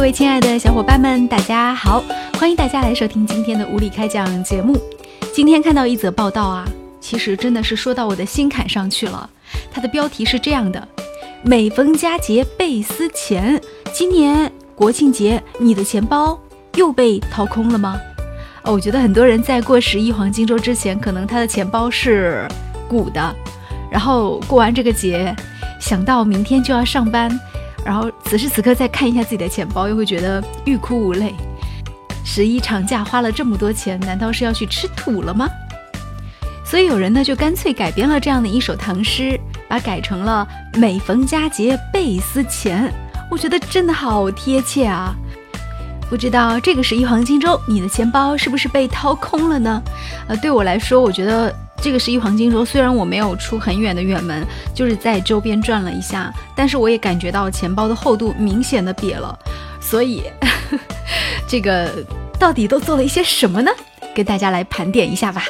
各位亲爱的小伙伴们，大家好！欢迎大家来收听今天的无理开讲节目。今天看到一则报道啊，其实真的是说到我的心坎上去了。它的标题是这样的：每逢佳节倍思钱，今年国庆节你的钱包又被掏空了吗？哦，我觉得很多人在过十一黄金周之前，可能他的钱包是鼓的，然后过完这个节，想到明天就要上班。然后此时此刻再看一下自己的钱包，又会觉得欲哭无泪。十一长假花了这么多钱，难道是要去吃土了吗？所以有人呢就干脆改编了这样的一首唐诗，把改成了“每逢佳节倍思钱”。我觉得真的好贴切啊！不知道这个十一黄金周，你的钱包是不是被掏空了呢？呃，对我来说，我觉得。这个十一黄金周，虽然我没有出很远的远门，就是在周边转了一下，但是我也感觉到钱包的厚度明显的瘪了。所以，这个到底都做了一些什么呢？跟大家来盘点一下吧。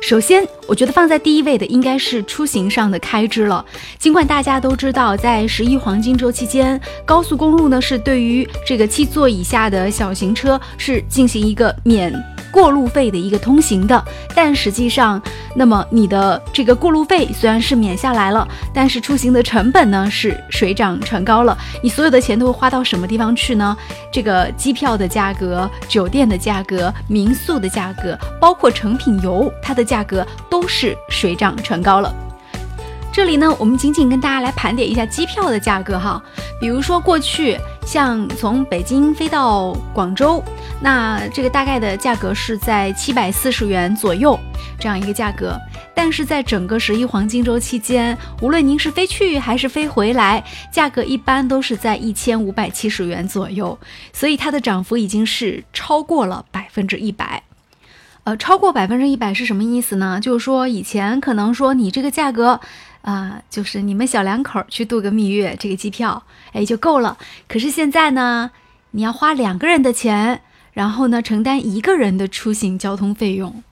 首先，我觉得放在第一位的应该是出行上的开支了。尽管大家都知道，在十一黄金周期间，高速公路呢是对于这个七座以下的小型车是进行一个免。过路费的一个通行的，但实际上，那么你的这个过路费虽然是免下来了，但是出行的成本呢是水涨船高了。你所有的钱都会花到什么地方去呢？这个机票的价格、酒店的价格、民宿的价格，包括成品油，它的价格都是水涨船高了。这里呢，我们仅仅跟大家来盘点一下机票的价格哈，比如说过去像从北京飞到广州。那这个大概的价格是在七百四十元左右这样一个价格，但是在整个十一黄金周期间，无论您是飞去还是飞回来，价格一般都是在一千五百七十元左右，所以它的涨幅已经是超过了百分之一百。呃，超过百分之一百是什么意思呢？就是说以前可能说你这个价格，啊，就是你们小两口去度个蜜月，这个机票哎就够了，可是现在呢，你要花两个人的钱。然后呢，承担一个人的出行交通费用，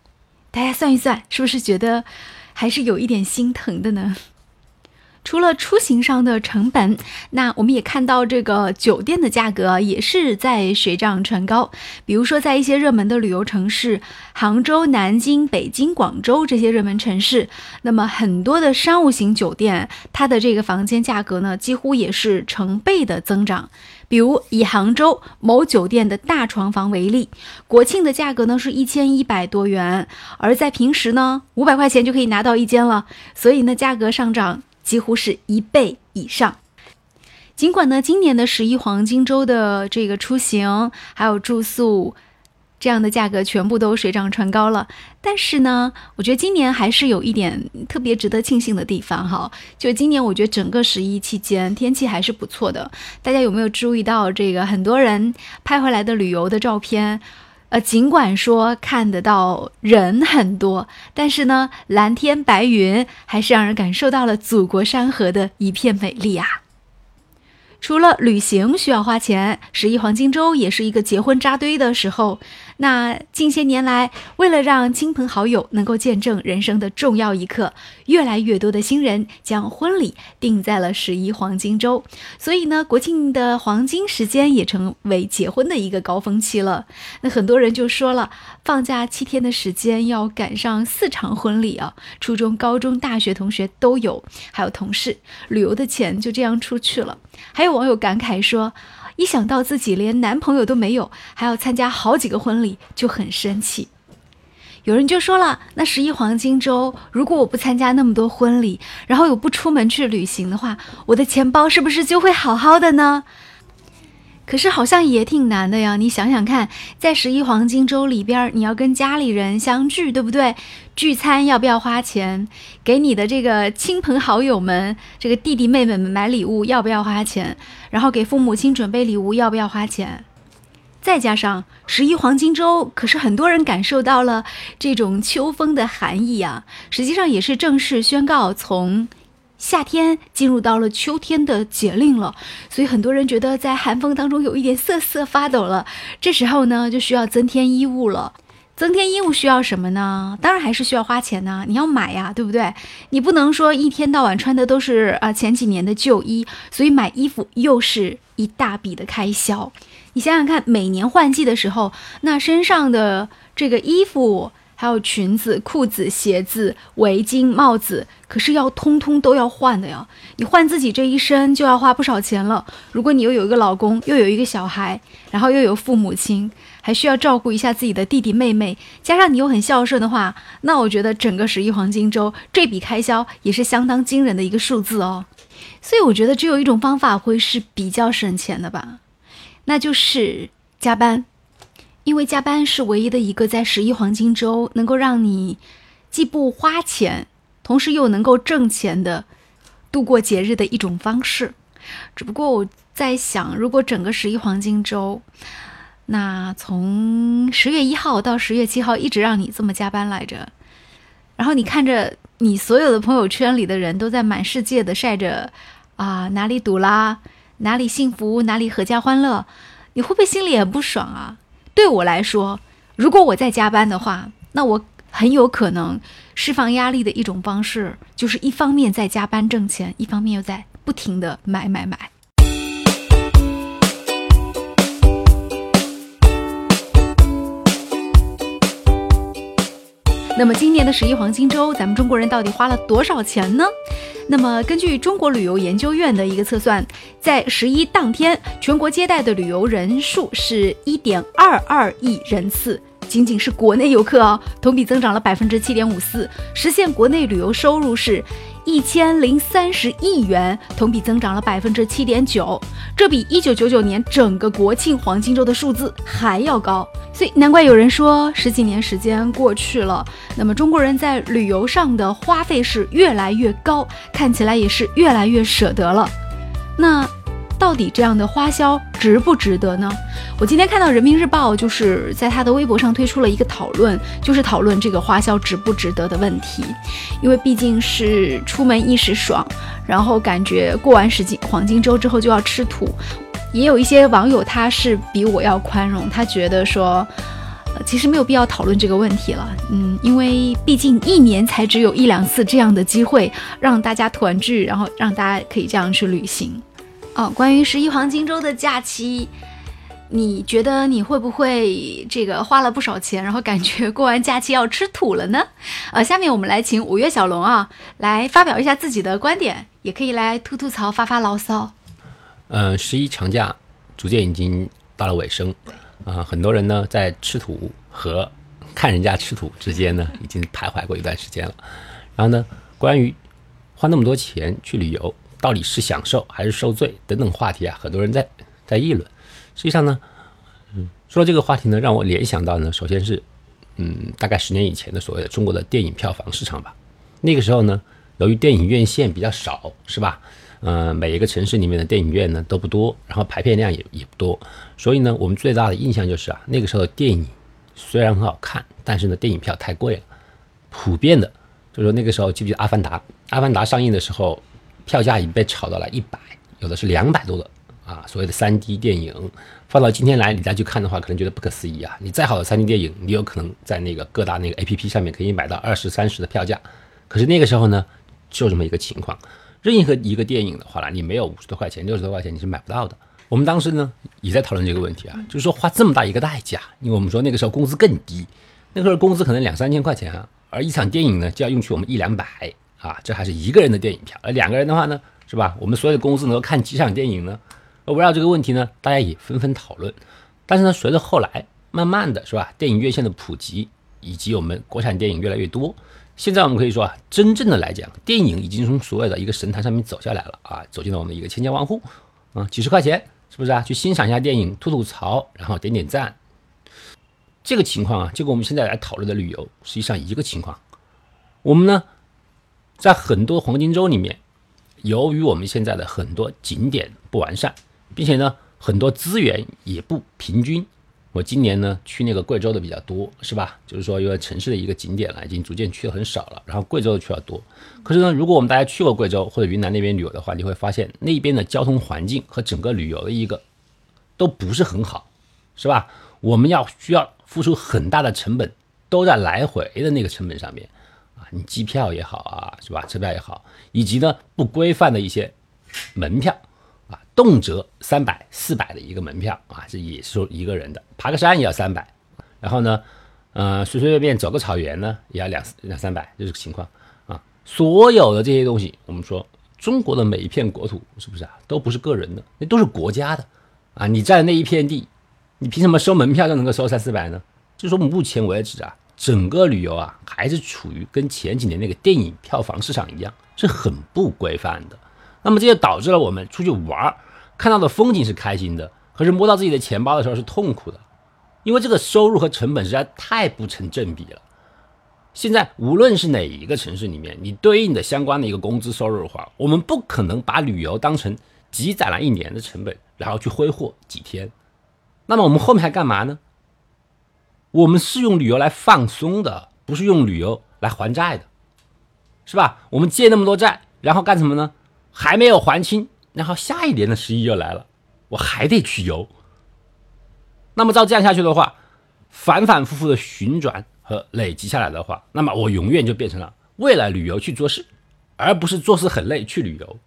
大家算一算，是不是觉得还是有一点心疼的呢？除了出行上的成本，那我们也看到这个酒店的价格也是在水涨船高。比如说，在一些热门的旅游城市，杭州、南京、北京、广州这些热门城市，那么很多的商务型酒店，它的这个房间价格呢，几乎也是成倍的增长。比如以杭州某酒店的大床房为例，国庆的价格呢是一千一百多元，而在平时呢五百块钱就可以拿到一间了，所以呢价格上涨几乎是一倍以上。尽管呢今年的十一黄金周的这个出行还有住宿。这样的价格全部都水涨船高了，但是呢，我觉得今年还是有一点特别值得庆幸的地方哈。就今年，我觉得整个十一期间天气还是不错的。大家有没有注意到这个很多人拍回来的旅游的照片？呃，尽管说看得到人很多，但是呢，蓝天白云还是让人感受到了祖国山河的一片美丽啊。除了旅行需要花钱，十一黄金周也是一个结婚扎堆的时候。那近些年来，为了让亲朋好友能够见证人生的重要一刻，越来越多的新人将婚礼定在了十一黄金周。所以呢，国庆的黄金时间也成为结婚的一个高峰期了。那很多人就说了，放假七天的时间要赶上四场婚礼啊！初中、高中、大学同学都有，还有同事，旅游的钱就这样出去了。还有网友感慨说。一想到自己连男朋友都没有，还要参加好几个婚礼，就很生气。有人就说了：“那十一黄金周，如果我不参加那么多婚礼，然后又不出门去旅行的话，我的钱包是不是就会好好的呢？”可是好像也挺难的呀，你想想看，在十一黄金周里边，你要跟家里人相聚，对不对？聚餐要不要花钱？给你的这个亲朋好友们、这个弟弟妹妹们买礼物要不要花钱？然后给父母亲准备礼物要不要花钱？再加上十一黄金周，可是很多人感受到了这种秋风的寒意啊，实际上也是正式宣告从。夏天进入到了秋天的节令了，所以很多人觉得在寒风当中有一点瑟瑟发抖了。这时候呢，就需要增添衣物了。增添衣物需要什么呢？当然还是需要花钱呢。你要买呀，对不对？你不能说一天到晚穿的都是啊前几年的旧衣，所以买衣服又是一大笔的开销。你想想看，每年换季的时候，那身上的这个衣服。还有裙子、裤子、鞋子、围巾、帽子，可是要通通都要换的呀！你换自己这一身就要花不少钱了。如果你又有一个老公，又有一个小孩，然后又有父母亲，还需要照顾一下自己的弟弟妹妹，加上你又很孝顺的话，那我觉得整个十一黄金周这笔开销也是相当惊人的一个数字哦。所以我觉得只有一种方法会是比较省钱的吧，那就是加班。因为加班是唯一的一个在十一黄金周能够让你既不花钱，同时又能够挣钱的度过节日的一种方式。只不过我在想，如果整个十一黄金周，那从十月一号到十月七号一直让你这么加班来着，然后你看着你所有的朋友圈里的人都在满世界的晒着啊哪里堵啦，哪里幸福，哪里阖家欢乐，你会不会心里很不爽啊？对我来说，如果我在加班的话，那我很有可能释放压力的一种方式，就是一方面在加班挣钱，一方面又在不停的买买买。那么今年的十一黄金周，咱们中国人到底花了多少钱呢？那么根据中国旅游研究院的一个测算，在十一当天，全国接待的旅游人数是一点二二亿人次，仅仅是国内游客哦，同比增长了百分之七点五四，实现国内旅游收入是。一千零三十亿元，同比增长了百分之七点九，这比一九九九年整个国庆黄金周的数字还要高，所以难怪有人说十几年时间过去了，那么中国人在旅游上的花费是越来越高，看起来也是越来越舍得了。那。到底这样的花销值不值得呢？我今天看到人民日报就是在他的微博上推出了一个讨论，就是讨论这个花销值不值得的问题。因为毕竟是出门一时爽，然后感觉过完十金黄金周之后就要吃土。也有一些网友他是比我要宽容，他觉得说，其实没有必要讨论这个问题了。嗯，因为毕竟一年才只有一两次这样的机会，让大家团聚，然后让大家可以这样去旅行。哦，关于十一黄金周的假期，你觉得你会不会这个花了不少钱，然后感觉过完假期要吃土了呢？呃，下面我们来请五月小龙啊来发表一下自己的观点，也可以来吐吐槽、发发牢骚。呃，十一长假逐渐已经到了尾声，啊，很多人呢在吃土和看人家吃土之间呢已经徘徊过一段时间了。然后呢，关于花那么多钱去旅游。到底是享受还是受罪等等话题啊，很多人在在议论。实际上呢，嗯，说到这个话题呢，让我联想到呢，首先是，嗯，大概十年以前的所谓的中国的电影票房市场吧。那个时候呢，由于电影院线比较少，是吧？嗯，每一个城市里面的电影院呢都不多，然后排片量也也不多，所以呢，我们最大的印象就是啊，那个时候的电影虽然很好看，但是呢，电影票太贵了，普遍的，就是说那个时候记不记得《阿凡达》？《阿凡达》上映的时候。票价已经被炒到了一百，有的是两百多的啊！所谓的三 D 电影，放到今天来你再去看的话，可能觉得不可思议啊！你再好的三 D 电影，你有可能在那个各大那个 APP 上面可以买到二十三十的票价，可是那个时候呢，就这么一个情况，任何一个电影的话呢，你没有五十多块钱、六十多块钱你是买不到的。我们当时呢也在讨论这个问题啊，就是说花这么大一个代价，因为我们说那个时候工资更低，那个时候工资可能两三千块钱啊，而一场电影呢就要用去我们一两百。啊，这还是一个人的电影票，而两个人的话呢，是吧？我们所有的公司能够看几场电影呢？而围绕这个问题呢，大家也纷纷讨论。但是呢，随着后来慢慢的是吧，电影院线的普及，以及我们国产电影越来越多，现在我们可以说啊，真正的来讲，电影已经从所谓的一个神坛上面走下来了啊，走进了我们的一个千家万户啊，几十块钱是不是啊？去欣赏一下电影，吐吐槽，然后点点赞。这个情况啊，就跟我们现在来讨论的旅游实际上一个情况。我们呢？在很多黄金周里面，由于我们现在的很多景点不完善，并且呢很多资源也不平均。我今年呢去那个贵州的比较多，是吧？就是说因为城市的一个景点了，已经逐渐去的很少了，然后贵州的去的多。可是呢，如果我们大家去过贵州或者云南那边旅游的话，你会发现那边的交通环境和整个旅游的一个都不是很好，是吧？我们要需要付出很大的成本，都在来回的那个成本上面。你机票也好啊，是吧？车票也好，以及呢不规范的一些门票啊，动辄三百、四百的一个门票啊，这也是一个人的，爬个山也要三百，然后呢，呃，随随便便走个草原呢，也要两两三百，就这个情况啊。所有的这些东西，我们说中国的每一片国土是不是啊，都不是个人的，那都是国家的啊。你占那一片地，你凭什么收门票就能够收三四百呢？就说目前为止啊，整个旅游啊，还是处于跟前几年那个电影票房市场一样，是很不规范的。那么这就导致了我们出去玩看到的风景是开心的，可是摸到自己的钱包的时候是痛苦的，因为这个收入和成本实在太不成正比了。现在无论是哪一个城市里面，你对应的相关的一个工资收入的话，我们不可能把旅游当成积攒了一年的成本，然后去挥霍几天。那么我们后面还干嘛呢？我们是用旅游来放松的，不是用旅游来还债的，是吧？我们借那么多债，然后干什么呢？还没有还清，然后下一年的十一又来了，我还得去游。那么照这样下去的话，反反复复的旋转和累积下来的话，那么我永远就变成了为了旅游去做事，而不是做事很累去旅游。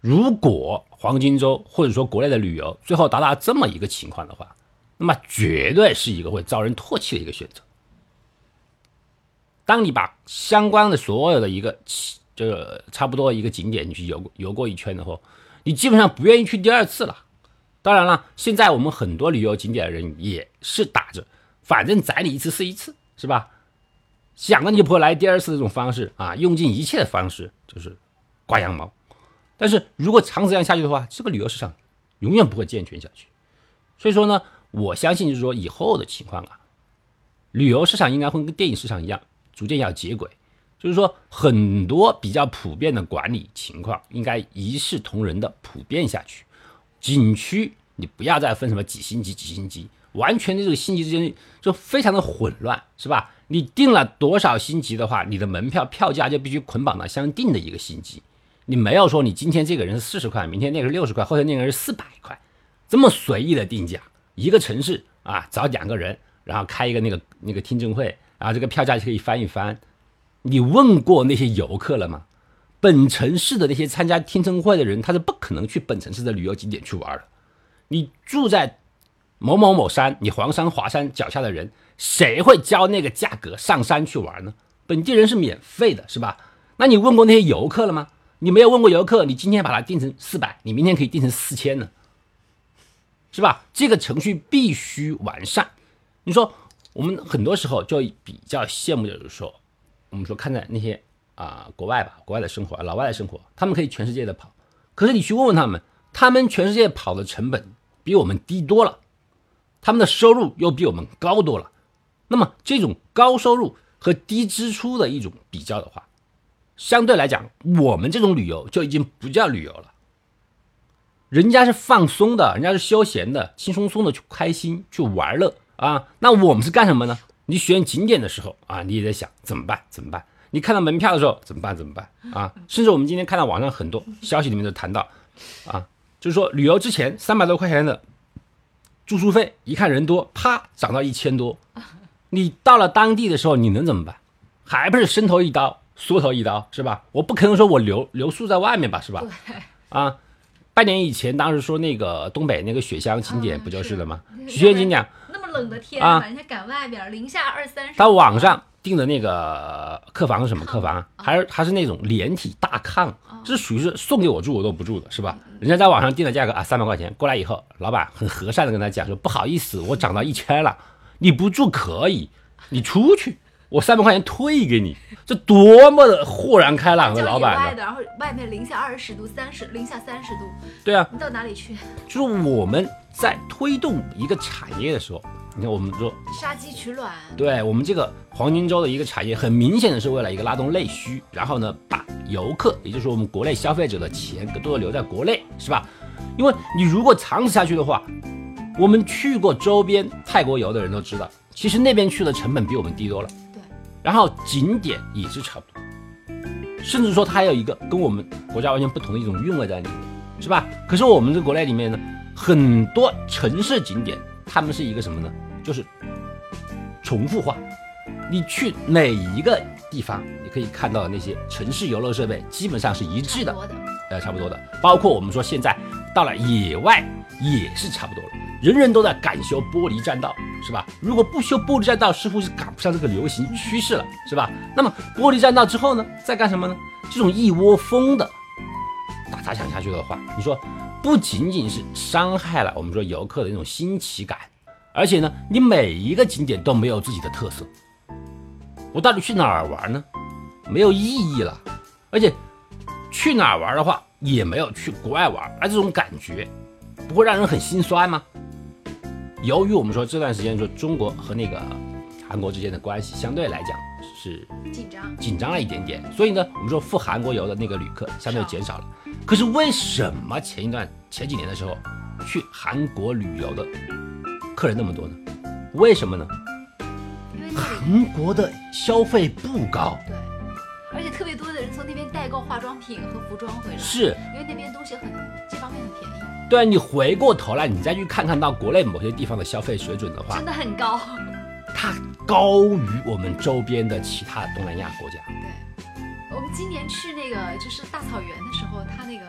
如果黄金周或者说国内的旅游最后达到这么一个情况的话，那么绝对是一个会遭人唾弃的一个选择。当你把相关的所有的一个这个差不多一个景点你去游游过一圈的话，你基本上不愿意去第二次了。当然了，现在我们很多旅游景点的人也是打着反正宰你一次是一次，是吧？想着你就不会来第二次这种方式啊，用尽一切的方式就是刮羊毛。但是如果长此这样下去的话，这个旅游市场永远不会健全下去。所以说呢。我相信，就是说以后的情况啊，旅游市场应该会跟电影市场一样，逐渐要接轨。就是说，很多比较普遍的管理情况应该一视同仁的普遍下去。景区你不要再分什么几星级几星级，完全的这个星级之间就非常的混乱，是吧？你定了多少星级的话，你的门票票价就必须捆绑到相定的一个星级。你没有说你今天这个人是四十块，明天那个是六十块，后天那个人是四百块，这么随意的定价。一个城市啊，找两个人，然后开一个那个那个听证会，然后这个票价就可以翻一翻。你问过那些游客了吗？本城市的那些参加听证会的人，他是不可能去本城市的旅游景点去玩的。你住在某某某山，你黄山华山脚下的人，谁会交那个价格上山去玩呢？本地人是免费的，是吧？那你问过那些游客了吗？你没有问过游客，你今天把它定成四百，你明天可以定成四千呢？是吧？这个程序必须完善。你说我们很多时候就比较羡慕就是说，我们说看在那些啊国外吧，国外的生活，老外的生活，他们可以全世界的跑。可是你去问问他们，他们全世界跑的成本比我们低多了，他们的收入又比我们高多了。那么这种高收入和低支出的一种比较的话，相对来讲，我们这种旅游就已经不叫旅游了。人家是放松的，人家是休闲的，轻松松的去开心去玩乐啊。那我们是干什么呢？你选景点的时候啊，你也在想怎么办？怎么办？你看到门票的时候怎么办？怎么办？啊，甚至我们今天看到网上很多消息里面都谈到，啊，就是说旅游之前三百多块钱的住宿费，一看人多，啪涨到一千多。你到了当地的时候，你能怎么办？还不是伸头一刀，缩头一刀，是吧？我不可能说我留留宿在外面吧，是吧？啊。半年以前，当时说那个东北那个雪乡景点不就是了吗？雪乡景点那么冷的天啊，人家赶外边零下二三十。到网上订的那个客房是什么客房？还是还是那种连体大炕？这属于是送给我住我都不住的，是吧？人家在网上订的价格啊，三百块钱过来以后，老板很和善的跟他讲说，不好意思，我涨到一千了，你不住可以，你出去。我三百块钱退给你，这多么的豁然开朗的老板的，然后外面零下二十度、三十零下三十度，对啊，你到哪里去？就是我们在推动一个产业的时候，你看我们说杀鸡取卵，对我们这个黄金周的一个产业，很明显的是为了一个拉动内需，然后呢，把游客，也就是我们国内消费者的钱更多的留在国内，是吧？因为你如果长此下去的话，我们去过周边泰国游的人都知道，其实那边去的成本比我们低多了。然后景点也是差不多，甚至说它还有一个跟我们国家完全不同的一种韵味在里面，是吧？可是我们这国内里面呢，很多城市景点，他们是一个什么呢？就是重复化。你去哪一个地方，你可以看到的那些城市游乐设备基本上是一致的，呃，差不多的。包括我们说现在到了野外也是差不多了，人人都在赶修玻璃栈道，是吧？如果不修玻璃栈道，似乎是赶不上这个流行趋势了，是吧？那么玻璃栈道之后呢，在干什么呢？这种一窝蜂的打砸抢下去的话，你说不仅仅是伤害了我们说游客的那种新奇感，而且呢，你每一个景点都没有自己的特色。我到底去哪儿玩呢？没有意义了，而且去哪儿玩的话，也没有去国外玩，而这种感觉不会让人很心酸吗？由于我们说这段时间说中国和那个韩国之间的关系相对来讲是紧张。紧张了一点点，所以呢，我们说赴韩国游的那个旅客相对减少了。可是为什么前一段前几年的时候去韩国旅游的客人那么多呢？为什么呢？因为韩国的消费不高，对，而且特别多的人从那边代购化妆品和服装回来，是因为那边东西很这方面很便宜，对你回过头来，你再去看看到国内某些地方的消费水准的话真，的很高。它高于我们周边的其他东南亚国家。对，我们今年去那个就是大草原的时候，它那个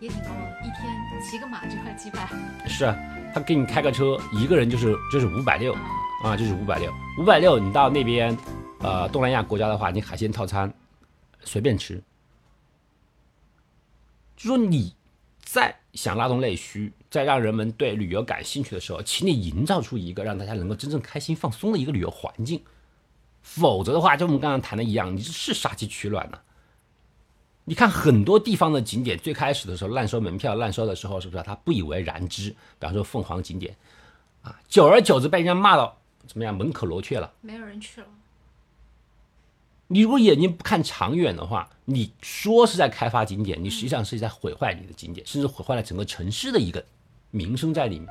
也挺高的，一天骑个马就要几百。是啊，他给你开个车，一个人就是就是五百六啊，就是五百六，五百六，你到那边，呃，东南亚国家的话，你海鲜套餐随便吃。就说你在想拉动内需，在让人们对旅游感兴趣的时候，请你营造出一个让大家能够真正开心放松的一个旅游环境，否则的话，就我们刚刚谈的一样，你这是杀鸡取卵呢、你看很多地方的景点，最开始的时候滥收门票，滥收的时候是不是、他不以为然之？比方说凤凰景点，啊，久而久之被人家骂到怎么样门可罗雀了。没有人去了。你如果眼睛不看长远的话，你说是在开发景点，你实际上是在毁坏你的景点，甚至毁坏了整个城市的一个名声在里面。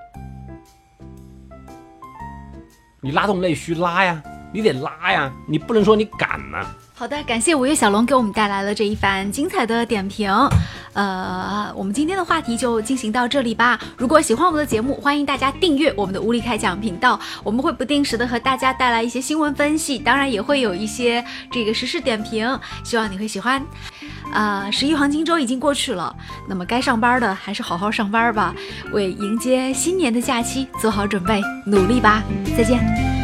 你拉动内需拉呀，你得拉呀，你不能说你赶呐、好的，感谢五月小龙给我们带来了这一番精彩的点评。呃，我们今天的话题就进行到这里吧。如果喜欢我们的节目，欢迎大家订阅我们的无理开讲频道，我们会不定时的和大家带来一些新闻分析，当然也会有一些这个时事点评，希望你会喜欢。啊，十一黄金周已经过去了，那么该上班的还是好好上班吧，为迎接新年的假期做好准备，努力吧。再见。